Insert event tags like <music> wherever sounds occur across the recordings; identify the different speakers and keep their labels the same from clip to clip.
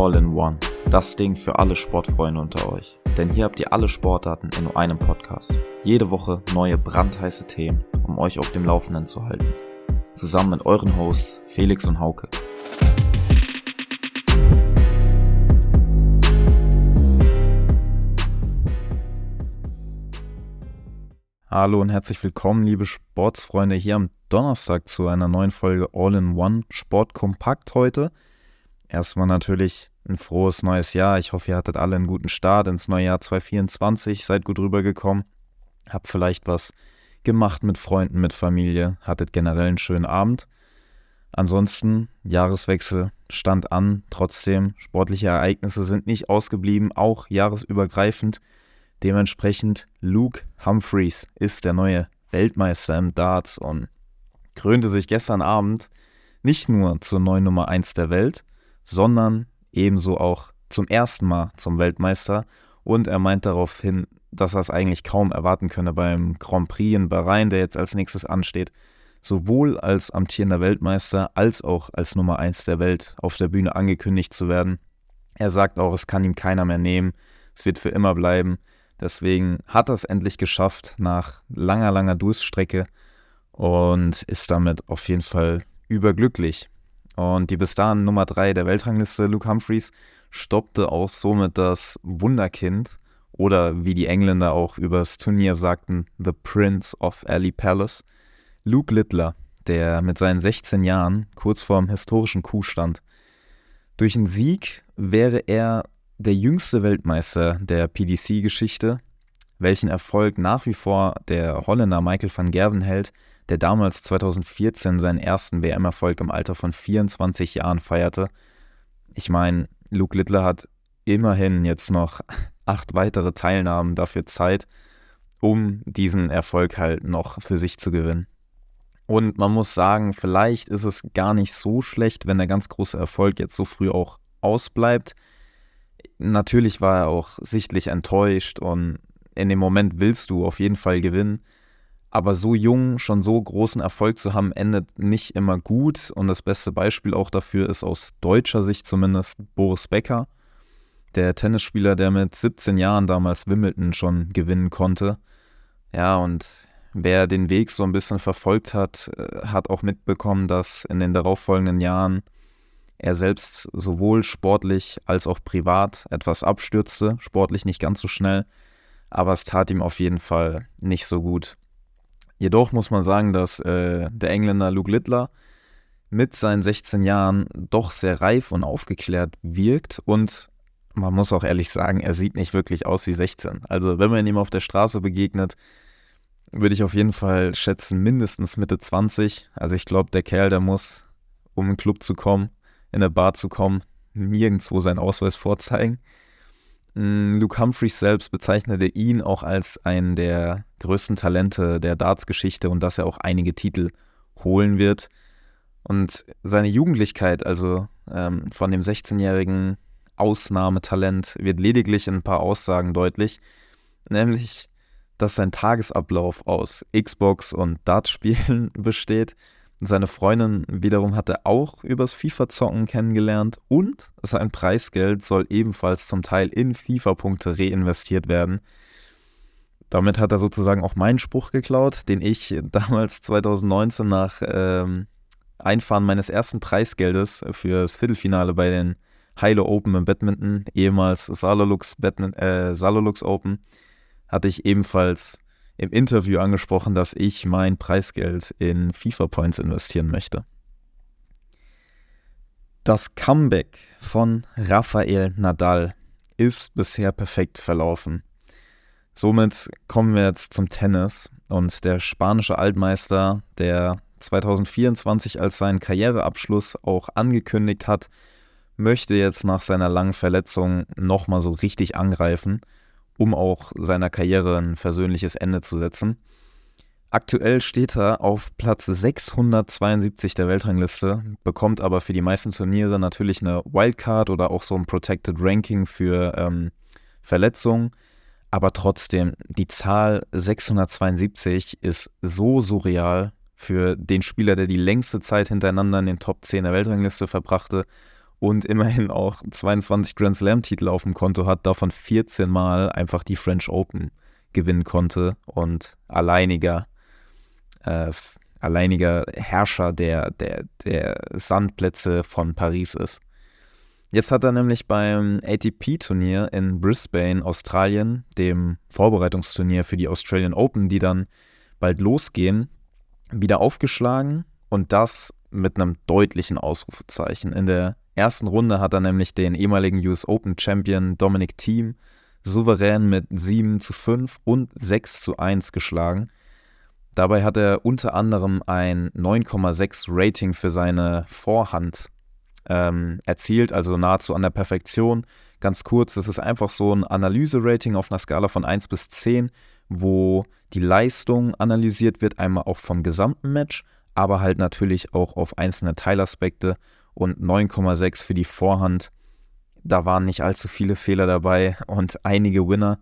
Speaker 1: All in One. Das Ding für alle Sportfreunde unter euch. Denn hier habt ihr alle Sportarten in nur einem Podcast. Jede Woche neue brandheiße Themen, um euch auf dem Laufenden zu halten. Zusammen mit euren Hosts Felix und Hauke. Hallo und herzlich willkommen, liebe Sportsfreunde, hier am Donnerstag zu einer neuen Folge All in One Sport Kompakt heute. Erstmal natürlich ein frohes neues Jahr. Ich hoffe, ihr hattet alle einen guten Start ins neue Jahr 2024, seid gut rübergekommen, habt vielleicht was gemacht mit Freunden, mit Familie, hattet generell einen schönen Abend. Ansonsten, Jahreswechsel stand an, trotzdem, sportliche Ereignisse sind nicht ausgeblieben, auch jahresübergreifend. Dementsprechend, Luke Humphreys ist der neue Weltmeister im Darts und krönte sich gestern Abend nicht nur zur neuen Nummer 1 der Welt, sondern ebenso auch zum ersten Mal zum Weltmeister. Und er meint darauf hin, dass er es eigentlich kaum erwarten könne beim Grand Prix in Bahrain, der jetzt als nächstes ansteht, sowohl als amtierender Weltmeister als auch als Nummer 1 der Welt auf der Bühne angekündigt zu werden. Er sagt auch, es kann ihm keiner mehr nehmen, es wird für immer bleiben. Deswegen hat er es endlich geschafft nach langer, langer Durststrecke und ist damit auf jeden Fall überglücklich. Und die bis dahin Nummer 3 der Weltrangliste, Luke Humphreys, stoppte auch somit das Wunderkind oder wie die Engländer auch übers Turnier sagten, The Prince of Alley Palace, Luke Littler, der mit seinen 16 Jahren kurz vorm historischen Coup stand. Durch einen Sieg wäre er der jüngste Weltmeister der PDC-Geschichte, welchen Erfolg nach wie vor der Holländer Michael van Gerven hält, der damals 2014 seinen ersten WM-Erfolg im Alter von 24 Jahren feierte. Ich meine, Luke Littler hat immerhin jetzt noch <laughs> acht weitere Teilnahmen dafür Zeit, um diesen Erfolg halt noch für sich zu gewinnen. Und man muss sagen, vielleicht ist es gar nicht so schlecht, wenn der ganz große Erfolg jetzt so früh auch ausbleibt. Natürlich war er auch sichtlich enttäuscht und in dem Moment willst du auf jeden Fall gewinnen. Aber so jung schon so großen Erfolg zu haben, endet nicht immer gut. Und das beste Beispiel auch dafür ist aus deutscher Sicht zumindest Boris Becker, der Tennisspieler, der mit 17 Jahren damals Wimbledon schon gewinnen konnte. Ja, und wer den Weg so ein bisschen verfolgt hat, äh, hat auch mitbekommen, dass in den darauffolgenden Jahren er selbst sowohl sportlich als auch privat etwas abstürzte, sportlich nicht ganz so schnell, aber es tat ihm auf jeden Fall nicht so gut. Jedoch muss man sagen, dass äh, der Engländer Luke Littler mit seinen 16 Jahren doch sehr reif und aufgeklärt wirkt und man muss auch ehrlich sagen, er sieht nicht wirklich aus wie 16. Also wenn man ihm auf der Straße begegnet, würde ich auf jeden Fall schätzen mindestens Mitte 20. Also ich glaube, der Kerl, der muss, um in den Club zu kommen, in der Bar zu kommen, nirgendwo seinen Ausweis vorzeigen. Mm, Luke Humphreys selbst bezeichnete ihn auch als einen der größten Talente der Darts-Geschichte und dass er auch einige Titel holen wird. Und seine Jugendlichkeit, also ähm, von dem 16-jährigen Ausnahmetalent, wird lediglich in ein paar Aussagen deutlich, nämlich, dass sein Tagesablauf aus Xbox und Dartspielen <laughs> besteht seine Freundin wiederum hat er auch übers FIFA-Zocken kennengelernt und sein Preisgeld soll ebenfalls zum Teil in FIFA-Punkte reinvestiert werden. Damit hat er sozusagen auch meinen Spruch geklaut, den ich <laughs> damals 2019 nach ähm, Einfahren meines ersten Preisgeldes fürs Viertelfinale bei den Hilo Open im Badminton, ehemals Salolux, Badminton, äh, Salolux Open, hatte ich ebenfalls im Interview angesprochen, dass ich mein Preisgeld in FIFA Points investieren möchte. Das Comeback von Rafael Nadal ist bisher perfekt verlaufen. Somit kommen wir jetzt zum Tennis und der spanische Altmeister, der 2024 als seinen Karriereabschluss auch angekündigt hat, möchte jetzt nach seiner langen Verletzung nochmal so richtig angreifen um auch seiner Karriere ein versöhnliches Ende zu setzen. Aktuell steht er auf Platz 672 der Weltrangliste, bekommt aber für die meisten Turniere natürlich eine Wildcard oder auch so ein Protected Ranking für ähm, Verletzungen. Aber trotzdem, die Zahl 672 ist so surreal für den Spieler, der die längste Zeit hintereinander in den Top 10 der Weltrangliste verbrachte und immerhin auch 22 Grand Slam-Titel auf dem Konto hat, davon 14 Mal einfach die French Open gewinnen konnte und alleiniger, äh, alleiniger Herrscher der, der, der Sandplätze von Paris ist. Jetzt hat er nämlich beim ATP-Turnier in Brisbane, Australien, dem Vorbereitungsturnier für die Australian Open, die dann bald losgehen, wieder aufgeschlagen und das mit einem deutlichen Ausrufezeichen. In der ersten Runde hat er nämlich den ehemaligen US Open Champion Dominic Thiem souverän mit 7 zu 5 und 6 zu 1 geschlagen. Dabei hat er unter anderem ein 9,6 Rating für seine Vorhand ähm, erzielt, also nahezu an der Perfektion. Ganz kurz, das ist einfach so ein Analyse-Rating auf einer Skala von 1 bis 10, wo die Leistung analysiert wird, einmal auch vom gesamten Match, aber halt natürlich auch auf einzelne Teilaspekte und 9,6 für die Vorhand. Da waren nicht allzu viele Fehler dabei und einige Winner.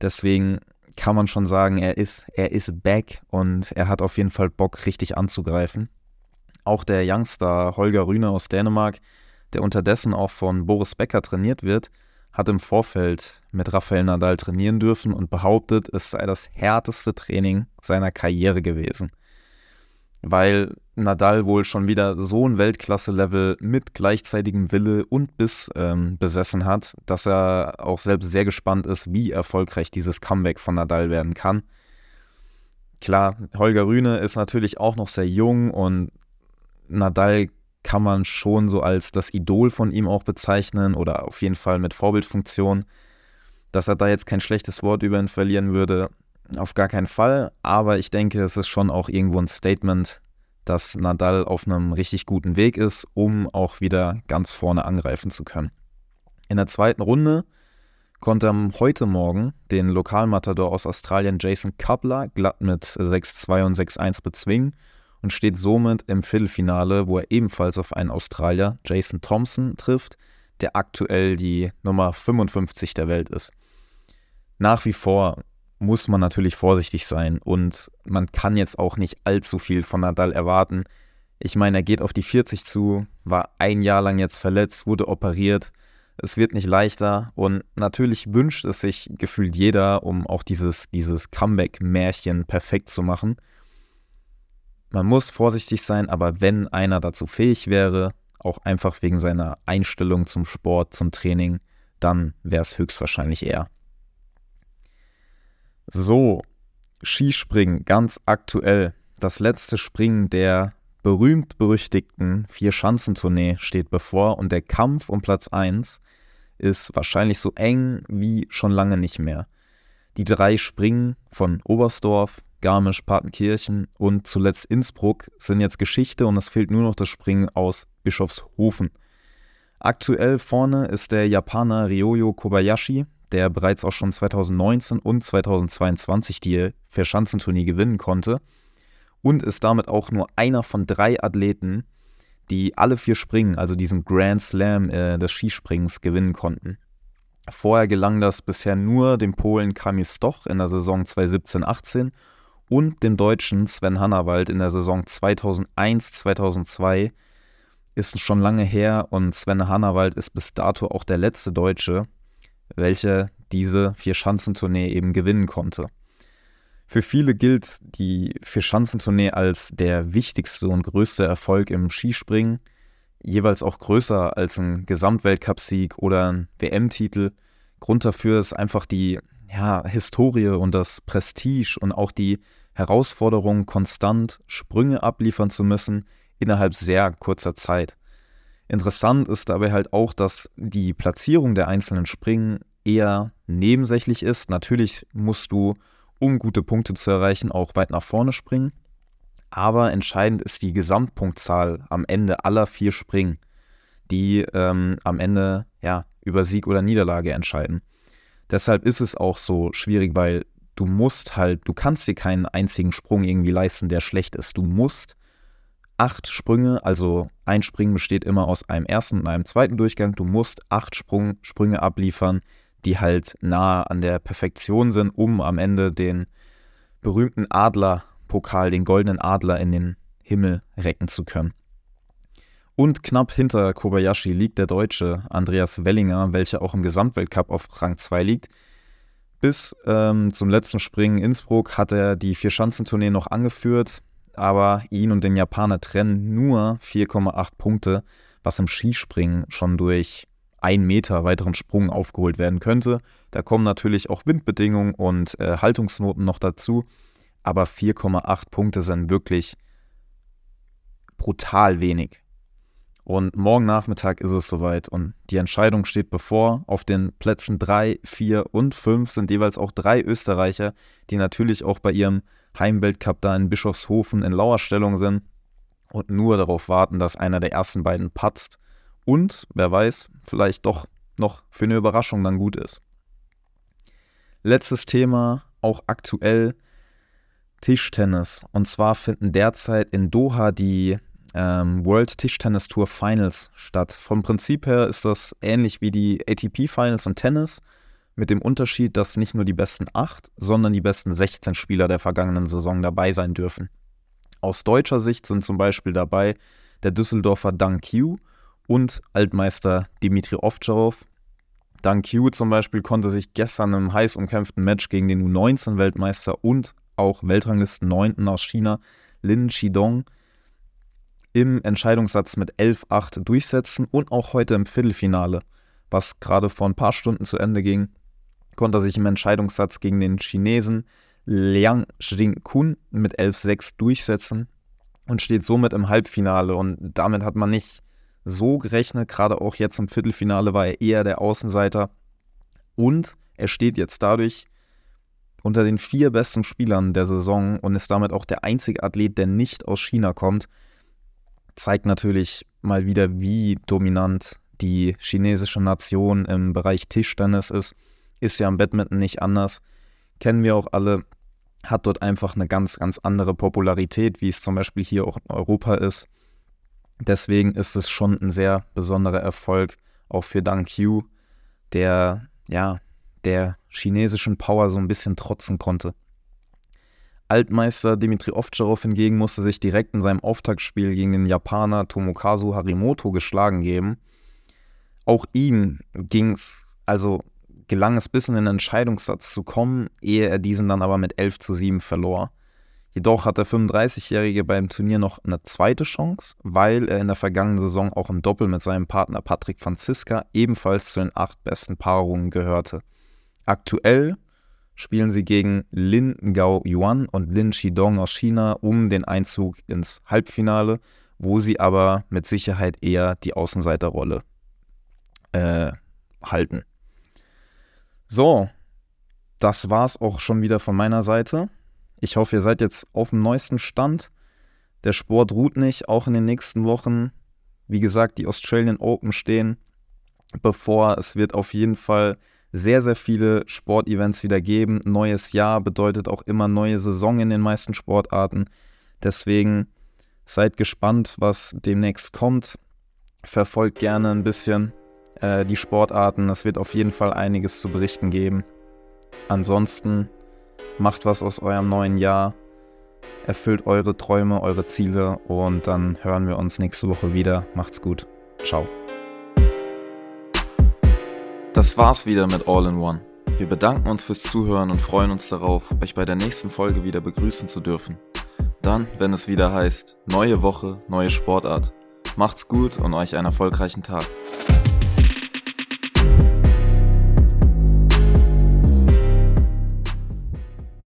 Speaker 1: Deswegen kann man schon sagen, er ist, er ist back und er hat auf jeden Fall Bock, richtig anzugreifen. Auch der Youngster Holger Rühne aus Dänemark, der unterdessen auch von Boris Becker trainiert wird, hat im Vorfeld mit Rafael Nadal trainieren dürfen und behauptet, es sei das härteste Training seiner Karriere gewesen. Weil Nadal wohl schon wieder so ein Weltklasse-Level mit gleichzeitigem Wille und Biss ähm, besessen hat, dass er auch selbst sehr gespannt ist, wie erfolgreich dieses Comeback von Nadal werden kann. Klar, Holger Rühne ist natürlich auch noch sehr jung und Nadal kann man schon so als das Idol von ihm auch bezeichnen oder auf jeden Fall mit Vorbildfunktion. Dass er da jetzt kein schlechtes Wort über ihn verlieren würde, auf gar keinen Fall. Aber ich denke, es ist schon auch irgendwo ein Statement, dass Nadal auf einem richtig guten Weg ist, um auch wieder ganz vorne angreifen zu können. In der zweiten Runde konnte er heute Morgen den Lokalmatador aus Australien Jason Kubler glatt mit 6-2 und 6-1 bezwingen und steht somit im Viertelfinale, wo er ebenfalls auf einen Australier, Jason Thompson, trifft, der aktuell die Nummer 55 der Welt ist. Nach wie vor muss man natürlich vorsichtig sein und man kann jetzt auch nicht allzu viel von Nadal erwarten. Ich meine, er geht auf die 40 zu, war ein Jahr lang jetzt verletzt, wurde operiert. Es wird nicht leichter und natürlich wünscht es sich gefühlt jeder, um auch dieses, dieses Comeback-Märchen perfekt zu machen. Man muss vorsichtig sein, aber wenn einer dazu fähig wäre, auch einfach wegen seiner Einstellung zum Sport, zum Training, dann wäre es höchstwahrscheinlich er. So, Skispringen ganz aktuell. Das letzte Springen der berühmt-berüchtigten Vier-Schanzentournee steht bevor und der Kampf um Platz 1 ist wahrscheinlich so eng wie schon lange nicht mehr. Die drei Springen von Oberstdorf, Garmisch, Partenkirchen und zuletzt Innsbruck sind jetzt Geschichte und es fehlt nur noch das Springen aus Bischofshofen. Aktuell vorne ist der Japaner Ryoyo Kobayashi, der bereits auch schon 2019 und 2022 die Verschanzentournee gewinnen konnte und ist damit auch nur einer von drei Athleten, die alle vier Springen, also diesen Grand Slam äh, des Skisprings, gewinnen konnten. Vorher gelang das bisher nur dem Polen Kamil Stoch in der Saison 2017-18 und dem Deutschen Sven Hannawald in der Saison 2001-2002. Ist schon lange her und Sven Hannawald ist bis dato auch der letzte Deutsche, welche diese Vier-Schanzentournee eben gewinnen konnte. Für viele gilt die Vier-Schanzentournee als der wichtigste und größte Erfolg im Skispringen, jeweils auch größer als ein Gesamtweltcupsieg oder ein WM-Titel. Grund dafür ist einfach die ja, Historie und das Prestige und auch die Herausforderung, konstant Sprünge abliefern zu müssen innerhalb sehr kurzer Zeit. Interessant ist dabei halt auch, dass die Platzierung der einzelnen Springen eher nebensächlich ist. Natürlich musst du, um gute Punkte zu erreichen, auch weit nach vorne springen. Aber entscheidend ist die Gesamtpunktzahl am Ende aller vier Springen, die ähm, am Ende ja, über Sieg oder Niederlage entscheiden. Deshalb ist es auch so schwierig, weil du musst halt, du kannst dir keinen einzigen Sprung irgendwie leisten, der schlecht ist. Du musst acht Sprünge, also ein Springen besteht immer aus einem ersten und einem zweiten Durchgang. Du musst acht Sprung, Sprünge abliefern, die halt nahe an der Perfektion sind, um am Ende den berühmten Adlerpokal, den goldenen Adler in den Himmel recken zu können. Und knapp hinter Kobayashi liegt der Deutsche Andreas Wellinger, welcher auch im Gesamtweltcup auf Rang 2 liegt. Bis ähm, zum letzten Springen in Innsbruck hat er die Vierschanzentournee noch angeführt, aber ihn und den Japaner trennen nur 4,8 Punkte, was im Skispringen schon durch einen Meter weiteren Sprung aufgeholt werden könnte. Da kommen natürlich auch Windbedingungen und äh, Haltungsnoten noch dazu, aber 4,8 Punkte sind wirklich brutal wenig. Und morgen Nachmittag ist es soweit und die Entscheidung steht bevor. Auf den Plätzen 3, 4 und 5 sind jeweils auch drei Österreicher, die natürlich auch bei ihrem Heimweltcup da in Bischofshofen in Lauerstellung sind und nur darauf warten, dass einer der ersten beiden patzt und, wer weiß, vielleicht doch noch für eine Überraschung dann gut ist. Letztes Thema, auch aktuell, Tischtennis. Und zwar finden derzeit in Doha die ähm, World Tischtennis Tour Finals statt. Vom Prinzip her ist das ähnlich wie die ATP Finals und Tennis, mit dem Unterschied, dass nicht nur die besten 8, sondern die besten 16 Spieler der vergangenen Saison dabei sein dürfen. Aus deutscher Sicht sind zum Beispiel dabei der Düsseldorfer Dang Q und Altmeister Dimitri Ovtcharov. Dang Q zum Beispiel konnte sich gestern im heiß umkämpften Match gegen den U19-Weltmeister und auch Weltranglisten 9. aus China Lin Shidong im Entscheidungssatz mit 11-8 durchsetzen und auch heute im Viertelfinale, was gerade vor ein paar Stunden zu Ende ging, konnte er sich im Entscheidungssatz gegen den Chinesen Liang Jing-kun mit 11-6 durchsetzen und steht somit im Halbfinale. Und damit hat man nicht so gerechnet, gerade auch jetzt im Viertelfinale war er eher der Außenseiter. Und er steht jetzt dadurch unter den vier besten Spielern der Saison und ist damit auch der einzige Athlet, der nicht aus China kommt, zeigt natürlich mal wieder, wie dominant die chinesische Nation im Bereich Tischtennis ist. Ist ja im Badminton nicht anders. Kennen wir auch alle. Hat dort einfach eine ganz, ganz andere Popularität, wie es zum Beispiel hier auch in Europa ist. Deswegen ist es schon ein sehr besonderer Erfolg, auch für Dang Qiu, der ja der chinesischen Power so ein bisschen trotzen konnte. Altmeister Dimitri Ovtcharov hingegen musste sich direkt in seinem Auftaktspiel gegen den Japaner Tomokazu Harimoto geschlagen geben. Auch ihm ging's, also gelang es bis in den Entscheidungssatz zu kommen, ehe er diesen dann aber mit 11 zu 7 verlor. Jedoch hat der 35-Jährige beim Turnier noch eine zweite Chance, weil er in der vergangenen Saison auch im Doppel mit seinem Partner Patrick Franziska ebenfalls zu den acht besten Paarungen gehörte. Aktuell spielen sie gegen Lin Gao Yuan und Lin Shidong aus China um den Einzug ins Halbfinale, wo sie aber mit Sicherheit eher die Außenseiterrolle äh, halten. So, das war's auch schon wieder von meiner Seite. Ich hoffe, ihr seid jetzt auf dem neuesten Stand. Der Sport ruht nicht, auch in den nächsten Wochen. Wie gesagt, die Australian Open stehen bevor. Es wird auf jeden Fall sehr, sehr viele Sportevents wieder geben. Neues Jahr bedeutet auch immer neue Saison in den meisten Sportarten. Deswegen seid gespannt, was demnächst kommt. Verfolgt gerne ein bisschen äh, die Sportarten. Es wird auf jeden Fall einiges zu berichten geben. Ansonsten macht was aus eurem neuen Jahr. Erfüllt eure Träume, eure Ziele und dann hören wir uns nächste Woche wieder. Macht's gut. Ciao. Das war's wieder mit All in One. Wir bedanken uns fürs Zuhören und freuen uns darauf, euch bei der nächsten Folge wieder begrüßen zu dürfen. Dann, wenn es wieder heißt, neue Woche, neue Sportart. Macht's gut und euch einen erfolgreichen Tag.